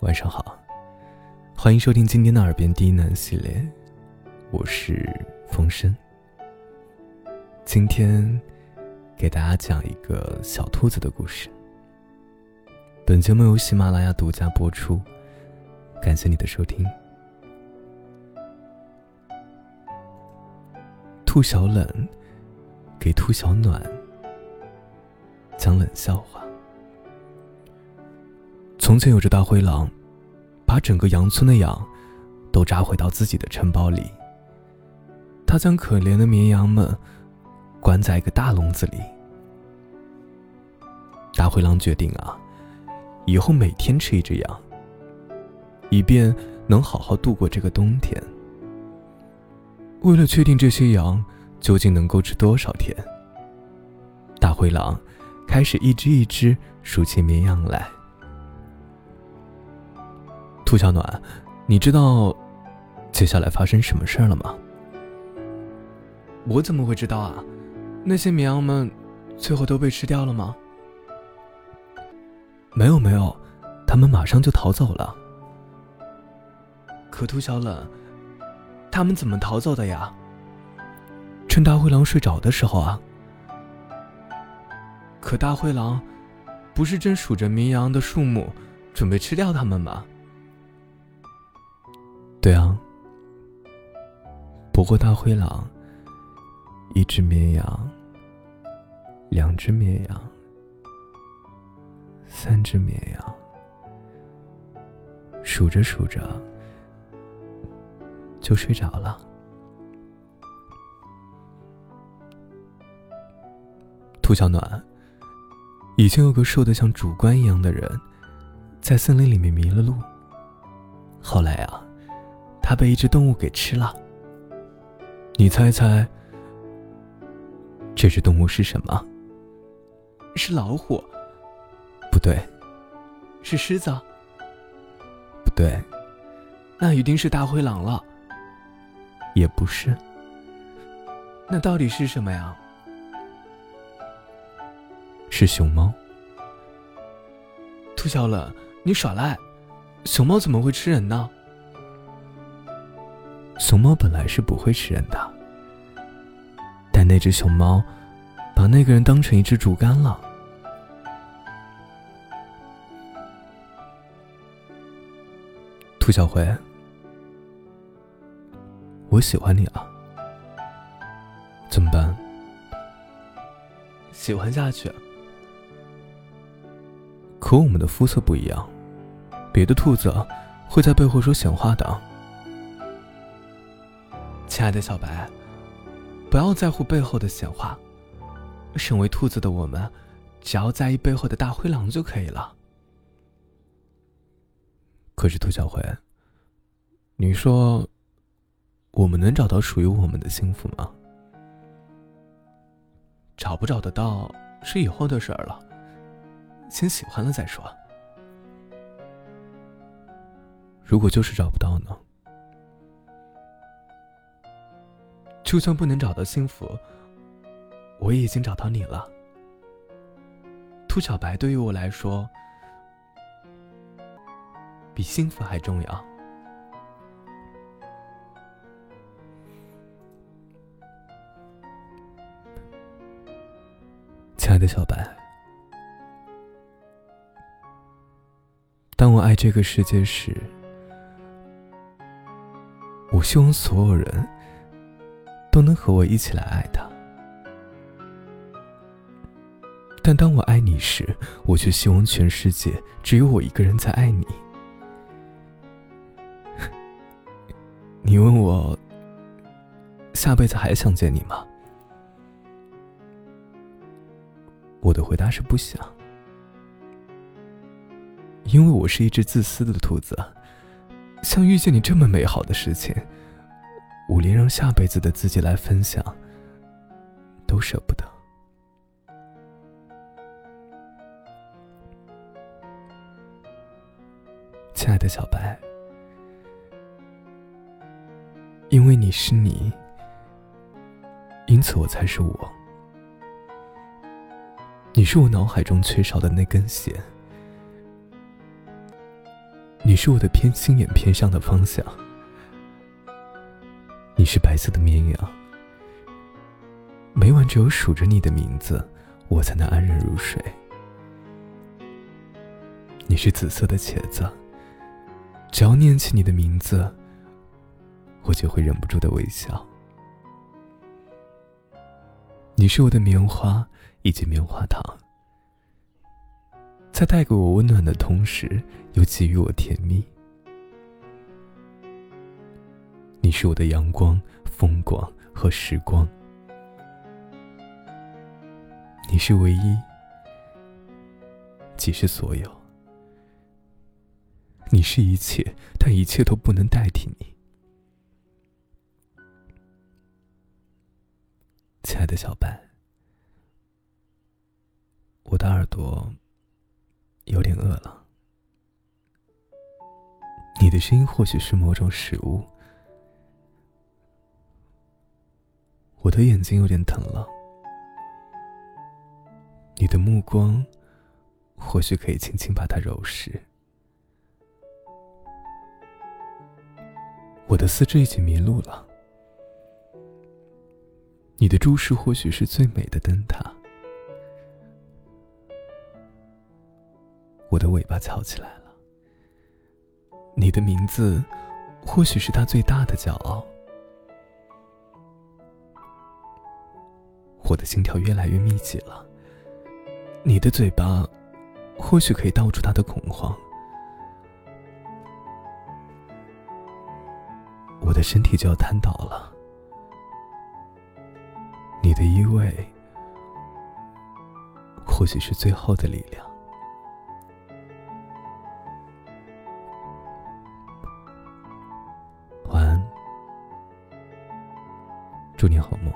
晚上好，欢迎收听今天的耳边低喃系列，我是风声。今天给大家讲一个小兔子的故事。本节目由喜马拉雅独家播出，感谢你的收听。兔小冷给兔小暖讲冷笑话。从前有只大灰狼，把整个羊村的羊都扎回到自己的城堡里。他将可怜的绵羊们关在一个大笼子里。大灰狼决定啊，以后每天吃一只羊，以便能好好度过这个冬天。为了确定这些羊究竟能够吃多少天，大灰狼开始一只一只数起绵羊来。兔小暖，你知道接下来发生什么事儿了吗？我怎么会知道啊？那些绵羊们最后都被吃掉了吗？没有没有，他们马上就逃走了。可兔小冷。他们怎么逃走的呀？趁大灰狼睡着的时候啊。可大灰狼不是正数着绵羊的数目，准备吃掉他们吗？对啊。不过大灰狼，一只绵羊，两只绵羊，三只绵羊，数着数着。就睡着了。兔小暖，以前有个瘦的像主官一样的人，在森林里面迷了路。后来啊，他被一只动物给吃了。你猜猜，这只动物是什么？是老虎？不对。是狮子？不对。那一定是大灰狼了。也不是，那到底是什么呀？是熊猫。兔小冷，你耍赖！熊猫怎么会吃人呢？熊猫本来是不会吃人的，但那只熊猫把那个人当成一只竹竿了。兔小灰。我喜欢你了，怎么办？喜欢下去。可我们的肤色不一样，别的兔子会在背后说闲话的。亲爱的小白，不要在乎背后的闲话。身为兔子的我们，只要在意背后的大灰狼就可以了。可是兔小灰，你说。我们能找到属于我们的幸福吗？找不找得到是以后的事儿了，先喜欢了再说。如果就是找不到呢？就算不能找到幸福，我也已经找到你了。兔小白对于我来说，比幸福还重要。亲爱的小白，当我爱这个世界时，我希望所有人都能和我一起来爱他；但当我爱你时，我却希望全世界只有我一个人在爱你。你问我下辈子还想见你吗？我的回答是不想，因为我是一只自私的兔子，像遇见你这么美好的事情，我连让下辈子的自己来分享都舍不得。亲爱的小白，因为你是你，因此我才是我。你是我脑海中缺少的那根弦，你是我的偏心眼偏向的方向。你是白色的绵羊，每晚只有数着你的名字，我才能安然入睡。你是紫色的茄子，只要念起你的名字，我就会忍不住的微笑。你是我的棉花以及棉花糖，在带给我温暖的同时，又给予我甜蜜。你是我的阳光、风光和时光，你是唯一，即是所有。你是一切，但一切都不能代替你。亲爱的小白，我的耳朵有点饿了。你的声音或许是某种食物。我的眼睛有点疼了。你的目光或许可以轻轻把它揉实。我的四肢已经迷路了。你的注视或许是最美的灯塔，我的尾巴翘起来了。你的名字或许是他最大的骄傲，我的心跳越来越密集了。你的嘴巴或许可以道出他的恐慌，我的身体就要瘫倒了。你的依偎，或许是最后的力量。晚安，祝你好梦。